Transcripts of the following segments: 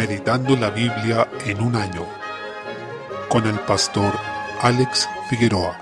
Meditando la Biblia en un año con el pastor Alex Figueroa.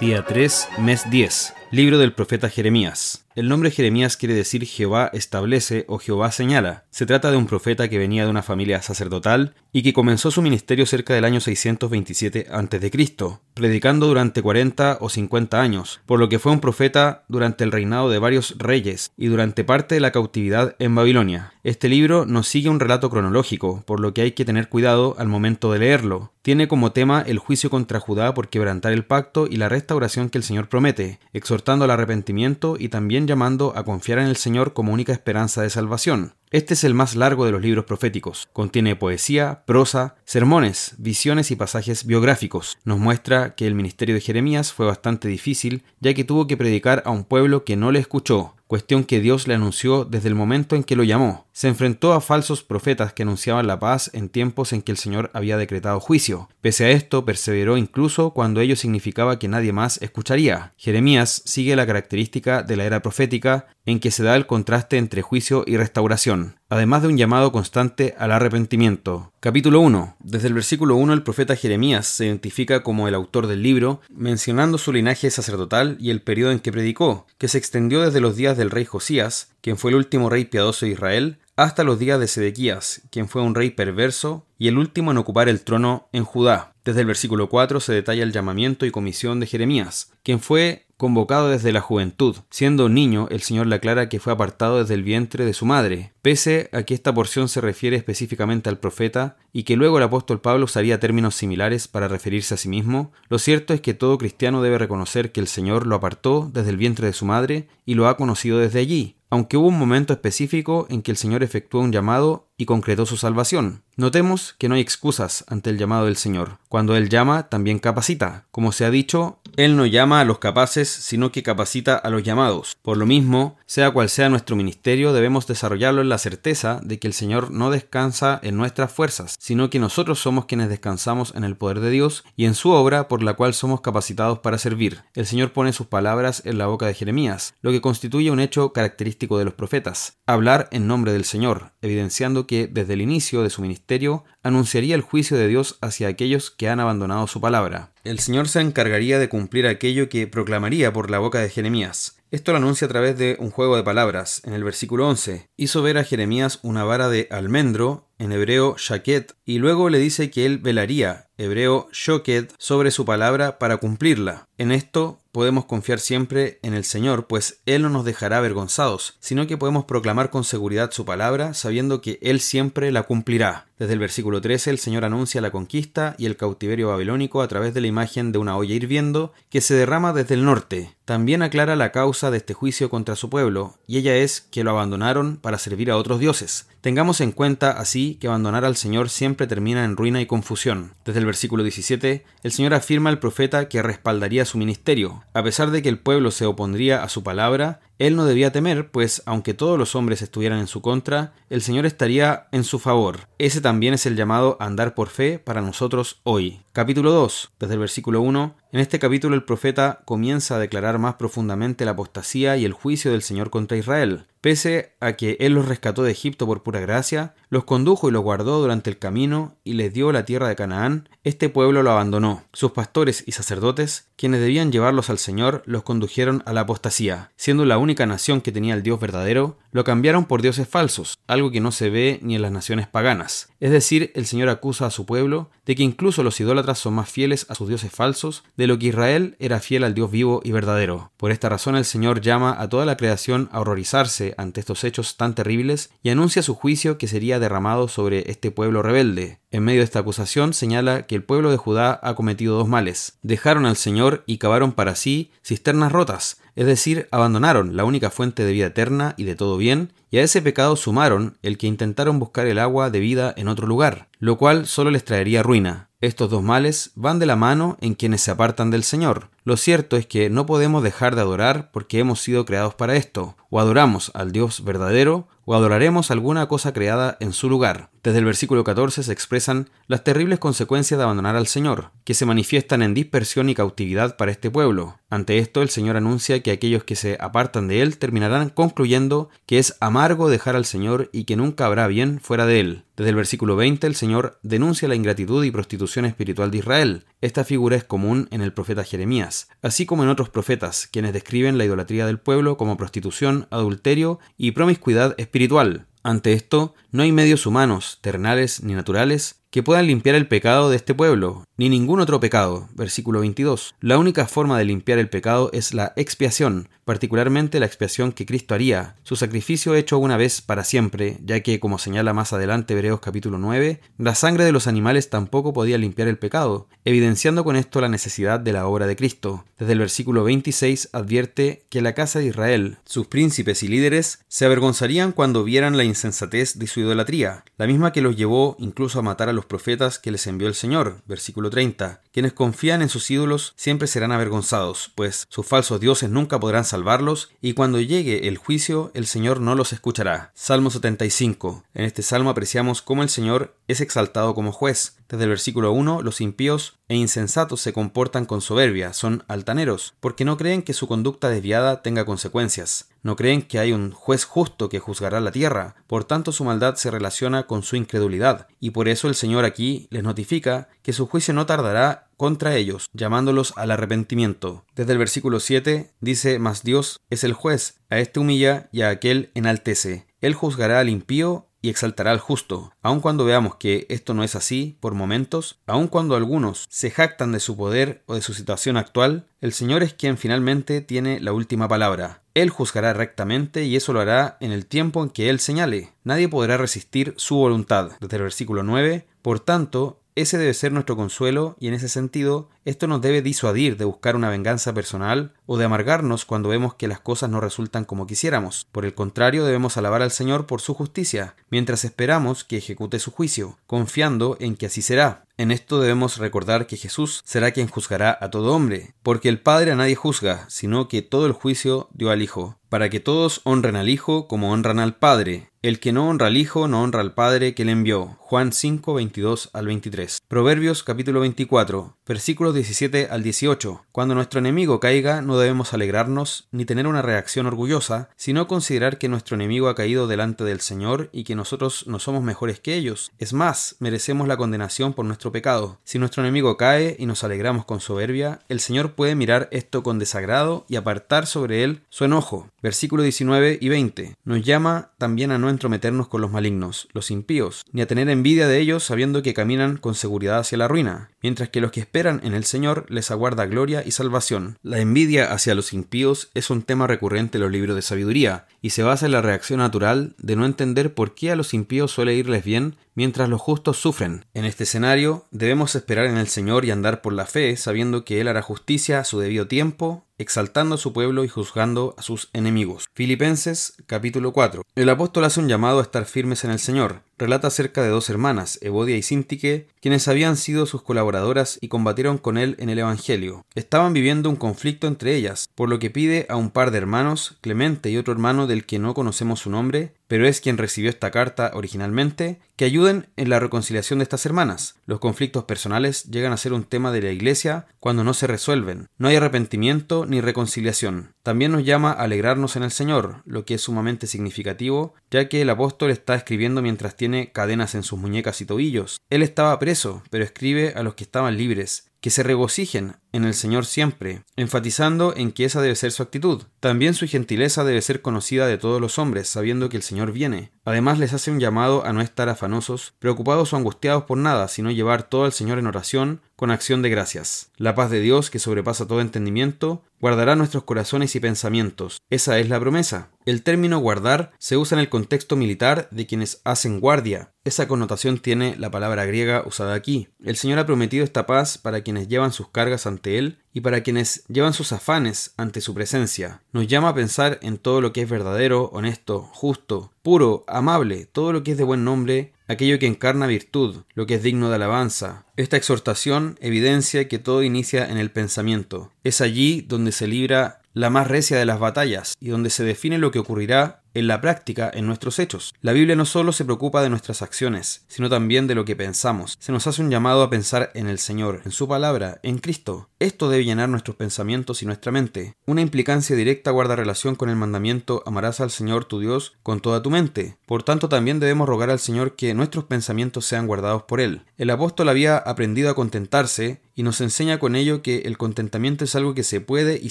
Día 3, mes 10. Libro del profeta Jeremías. El nombre Jeremías quiere decir Jehová establece o Jehová señala. Se trata de un profeta que venía de una familia sacerdotal y que comenzó su ministerio cerca del año 627 a.C., predicando durante 40 o 50 años, por lo que fue un profeta durante el reinado de varios reyes y durante parte de la cautividad en Babilonia. Este libro nos sigue un relato cronológico, por lo que hay que tener cuidado al momento de leerlo. Tiene como tema el juicio contra Judá por quebrantar el pacto y la restauración que el Señor promete, exhortando al arrepentimiento y también llamando a confiar en el Señor como única esperanza de salvación. Este el más largo de los libros proféticos. Contiene poesía, prosa, sermones, visiones y pasajes biográficos. Nos muestra que el ministerio de Jeremías fue bastante difícil, ya que tuvo que predicar a un pueblo que no le escuchó, cuestión que Dios le anunció desde el momento en que lo llamó. Se enfrentó a falsos profetas que anunciaban la paz en tiempos en que el Señor había decretado juicio. Pese a esto, perseveró incluso cuando ello significaba que nadie más escucharía. Jeremías sigue la característica de la era profética en que se da el contraste entre juicio y restauración, además de un llamado constante al arrepentimiento. Capítulo 1. Desde el versículo 1 el profeta Jeremías se identifica como el autor del libro, mencionando su linaje sacerdotal y el periodo en que predicó, que se extendió desde los días del rey Josías, quien fue el último rey piadoso de Israel, hasta los días de Sedequías, quien fue un rey perverso y el último en ocupar el trono en Judá. Desde el versículo 4 se detalla el llamamiento y comisión de Jeremías, quien fue convocado desde la juventud. Siendo niño, el Señor le aclara que fue apartado desde el vientre de su madre, pese a que esta porción se refiere específicamente al profeta y que luego el apóstol Pablo usaría términos similares para referirse a sí mismo, lo cierto es que todo cristiano debe reconocer que el Señor lo apartó desde el vientre de su madre y lo ha conocido desde allí, aunque hubo un momento específico en que el Señor efectuó un llamado y concretó su salvación. Notemos que no hay excusas ante el llamado del Señor. Cuando Él llama, también capacita. Como se ha dicho, Él no llama a los capaces, sino que capacita a los llamados. Por lo mismo, sea cual sea nuestro ministerio, debemos desarrollarlo en la certeza de que el Señor no descansa en nuestras fuerzas, sino que nosotros somos quienes descansamos en el poder de Dios y en su obra por la cual somos capacitados para servir. El Señor pone sus palabras en la boca de Jeremías, lo que constituye un hecho característico de los profetas. Hablar en nombre del Señor, evidenciando que desde el inicio de su ministerio anunciaría el juicio de Dios hacia aquellos que han abandonado su palabra. El Señor se encargaría de cumplir aquello que proclamaría por la boca de Jeremías. Esto lo anuncia a través de un juego de palabras. En el versículo 11, hizo ver a Jeremías una vara de almendro, en hebreo shaket, y luego le dice que él velaría, hebreo shoket, sobre su palabra para cumplirla. En esto podemos confiar siempre en el Señor, pues Él no nos dejará avergonzados, sino que podemos proclamar con seguridad su palabra, sabiendo que Él siempre la cumplirá. Desde el versículo 13 el Señor anuncia la conquista y el cautiverio babilónico a través de la imagen de una olla hirviendo que se derrama desde el norte. También aclara la causa de este juicio contra su pueblo, y ella es que lo abandonaron para servir a otros dioses. Tengamos en cuenta así que abandonar al Señor siempre termina en ruina y confusión. Desde el versículo 17, el Señor afirma al profeta que respaldaría su ministerio. A pesar de que el pueblo se opondría a su palabra, él no debía temer, pues aunque todos los hombres estuvieran en su contra, el Señor estaría en su favor. Ese también es el llamado a andar por fe para nosotros hoy. Capítulo 2, desde el versículo 1. En este capítulo el profeta comienza a declarar más profundamente la apostasía y el juicio del Señor contra Israel. Pese a que Él los rescató de Egipto por pura gracia, los condujo y los guardó durante el camino y les dio la tierra de Canaán, este pueblo lo abandonó. Sus pastores y sacerdotes, quienes debían llevarlos al Señor, los condujeron a la apostasía. Siendo la única nación que tenía el Dios verdadero, lo cambiaron por dioses falsos, algo que no se ve ni en las naciones paganas. Es decir, el Señor acusa a su pueblo de que incluso los idólatras son más fieles a sus dioses falsos de lo que Israel era fiel al Dios vivo y verdadero. Por esta razón el Señor llama a toda la creación a horrorizarse ante estos hechos tan terribles y anuncia su juicio que sería derramado sobre este pueblo rebelde. En medio de esta acusación señala que el pueblo de Judá ha cometido dos males. Dejaron al Señor y cavaron para sí cisternas rotas, es decir, abandonaron la única fuente de vida eterna y de todo bien, y a ese pecado sumaron el que intentaron buscar el agua de vida en otro lugar, lo cual solo les traería ruina. Estos dos males van de la mano en quienes se apartan del Señor. Lo cierto es que no podemos dejar de adorar porque hemos sido creados para esto. O adoramos al Dios verdadero o adoraremos alguna cosa creada en su lugar. Desde el versículo 14 se expresan las terribles consecuencias de abandonar al Señor, que se manifiestan en dispersión y cautividad para este pueblo. Ante esto, el Señor anuncia que aquellos que se apartan de Él terminarán concluyendo que es amargo dejar al Señor y que nunca habrá bien fuera de Él. Desde el versículo 20, el Señor denuncia la ingratitud y prostitución espiritual de Israel. Esta figura es común en el profeta Jeremías, así como en otros profetas, quienes describen la idolatría del pueblo como prostitución, adulterio y promiscuidad espiritual. Ante esto, no hay medios humanos, terrenales ni naturales que puedan limpiar el pecado de este pueblo, ni ningún otro pecado. Versículo 22. La única forma de limpiar el pecado es la expiación, particularmente la expiación que Cristo haría, su sacrificio hecho una vez para siempre, ya que, como señala más adelante Hebreos capítulo 9, la sangre de los animales tampoco podía limpiar el pecado, evidenciando con esto la necesidad de la obra de Cristo. Desde el versículo 26 advierte que la casa de Israel, sus príncipes y líderes, se avergonzarían cuando vieran la insensatez de su idolatría, la misma que los llevó incluso a matar a profetas que les envió el Señor. Versículo 30. Quienes confían en sus ídolos siempre serán avergonzados, pues sus falsos dioses nunca podrán salvarlos, y cuando llegue el juicio el Señor no los escuchará. Salmo 75. En este salmo apreciamos cómo el Señor es exaltado como juez. Desde el versículo 1, los impíos e insensatos se comportan con soberbia, son altaneros, porque no creen que su conducta desviada tenga consecuencias. No creen que hay un juez justo que juzgará la tierra, por tanto su maldad se relaciona con su incredulidad, y por eso el Señor aquí les notifica que su juicio no tardará contra ellos, llamándolos al arrepentimiento. Desde el versículo 7 dice, Mas Dios es el juez, a este humilla y a aquel enaltece. Él juzgará al impío y exaltará al justo. Aun cuando veamos que esto no es así por momentos, aun cuando algunos se jactan de su poder o de su situación actual, el Señor es quien finalmente tiene la última palabra. Él juzgará rectamente y eso lo hará en el tiempo en que Él señale. Nadie podrá resistir su voluntad. Desde el versículo 9, por tanto, ese debe ser nuestro consuelo y en ese sentido esto nos debe disuadir de buscar una venganza personal o de amargarnos cuando vemos que las cosas no resultan como quisiéramos. Por el contrario, debemos alabar al Señor por su justicia, mientras esperamos que ejecute su juicio, confiando en que así será. En esto debemos recordar que Jesús será quien juzgará a todo hombre, porque el Padre a nadie juzga, sino que todo el juicio dio al Hijo, para que todos honren al Hijo como honran al Padre. El que no honra al Hijo no honra al Padre que le envió. Juan 5, 22 al 23. Proverbios capítulo 24, versículos 17 al 18. Cuando nuestro enemigo caiga, no debemos alegrarnos ni tener una reacción orgullosa, sino considerar que nuestro enemigo ha caído delante del Señor y que nosotros no somos mejores que ellos. Es más, merecemos la condenación por nuestro pecado. Si nuestro enemigo cae y nos alegramos con soberbia, el Señor puede mirar esto con desagrado y apartar sobre él su enojo. Versículo 19 y 20. Nos llama también a no entrometernos con los malignos, los impíos, ni a tener envidia de ellos sabiendo que caminan con seguridad hacia la ruina, mientras que los que esperan en el Señor les aguarda gloria y salvación. La envidia hacia los impíos es un tema recurrente en los libros de sabiduría, y se basa en la reacción natural de no entender por qué a los impíos suele irles bien mientras los justos sufren. En este escenario, debemos esperar en el Señor y andar por la fe, sabiendo que Él hará justicia a su debido tiempo, exaltando a su pueblo y juzgando a sus enemigos. Filipenses capítulo 4. El apóstol hace un llamado a estar firmes en el Señor. Relata acerca de dos hermanas, Evodia y Sintique, quienes habían sido sus colaboradoras y combatieron con él en el Evangelio. Estaban viviendo un conflicto entre ellas, por lo que pide a un par de hermanos, Clemente y otro hermano del que no conocemos su nombre, pero es quien recibió esta carta originalmente, que ayuden en la reconciliación de estas hermanas. Los conflictos personales llegan a ser un tema de la Iglesia cuando no se resuelven. No hay arrepentimiento ni reconciliación. También nos llama a alegrarnos en el Señor, lo que es sumamente significativo, ya que el apóstol está escribiendo mientras tiene cadenas en sus muñecas y tobillos. Él estaba preso, pero escribe a los que estaban libres, que se regocijen en el Señor siempre, enfatizando en que esa debe ser su actitud. También su gentileza debe ser conocida de todos los hombres, sabiendo que el Señor viene. Además les hace un llamado a no estar afanosos, preocupados o angustiados por nada, sino llevar todo al Señor en oración, con acción de gracias. La paz de Dios, que sobrepasa todo entendimiento, guardará nuestros corazones y pensamientos. Esa es la promesa. El término guardar se usa en el contexto militar de quienes hacen guardia. Esa connotación tiene la palabra griega usada aquí. El Señor ha prometido esta paz para quienes llevan sus cargas ante Él y para quienes llevan sus afanes ante su presencia. Nos llama a pensar en todo lo que es verdadero, honesto, justo, puro, amable, todo lo que es de buen nombre, aquello que encarna virtud, lo que es digno de alabanza. Esta exhortación evidencia que todo inicia en el pensamiento. Es allí donde se libra la más recia de las batallas y donde se define lo que ocurrirá en la práctica, en nuestros hechos. La Biblia no solo se preocupa de nuestras acciones, sino también de lo que pensamos. Se nos hace un llamado a pensar en el Señor, en su palabra, en Cristo. Esto debe llenar nuestros pensamientos y nuestra mente. Una implicancia directa guarda relación con el mandamiento amarás al Señor tu Dios con toda tu mente. Por tanto, también debemos rogar al Señor que nuestros pensamientos sean guardados por Él. El apóstol había aprendido a contentarse y nos enseña con ello que el contentamiento es algo que se puede y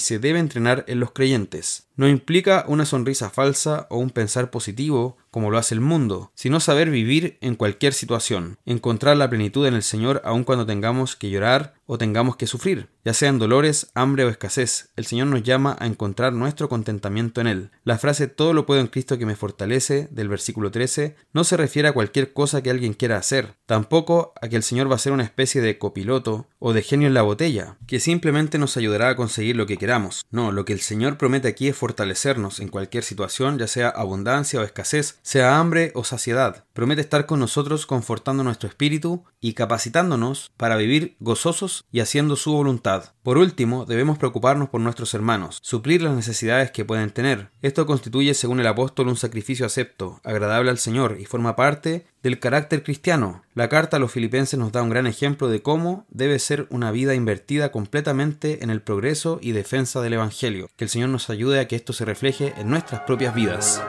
se debe entrenar en los creyentes. No implica una sonrisa falsa o un pensar positivo como lo hace el mundo, sino saber vivir en cualquier situación, encontrar la plenitud en el Señor aun cuando tengamos que llorar o tengamos que sufrir, ya sean dolores, hambre o escasez. El Señor nos llama a encontrar nuestro contentamiento en Él. La frase todo lo puedo en Cristo que me fortalece del versículo 13 no se refiere a cualquier cosa que alguien quiera hacer, tampoco a que el Señor va a ser una especie de copiloto o de genio en la botella, que simplemente nos ayudará a conseguir lo que queramos. No, lo que el Señor promete aquí es fortalecernos en cualquier situación, ya sea abundancia o escasez, sea hambre o saciedad. Promete estar con nosotros confortando nuestro espíritu y capacitándonos para vivir gozosos y haciendo su voluntad. Por último, debemos preocuparnos por nuestros hermanos, suplir las necesidades que pueden tener. Esto constituye, según el apóstol, un sacrificio acepto, agradable al Señor y forma parte del carácter cristiano. La carta a los filipenses nos da un gran ejemplo de cómo debe ser una vida invertida completamente en el progreso y defensa del Evangelio. Que el Señor nos ayude a que esto se refleje en nuestras propias vidas.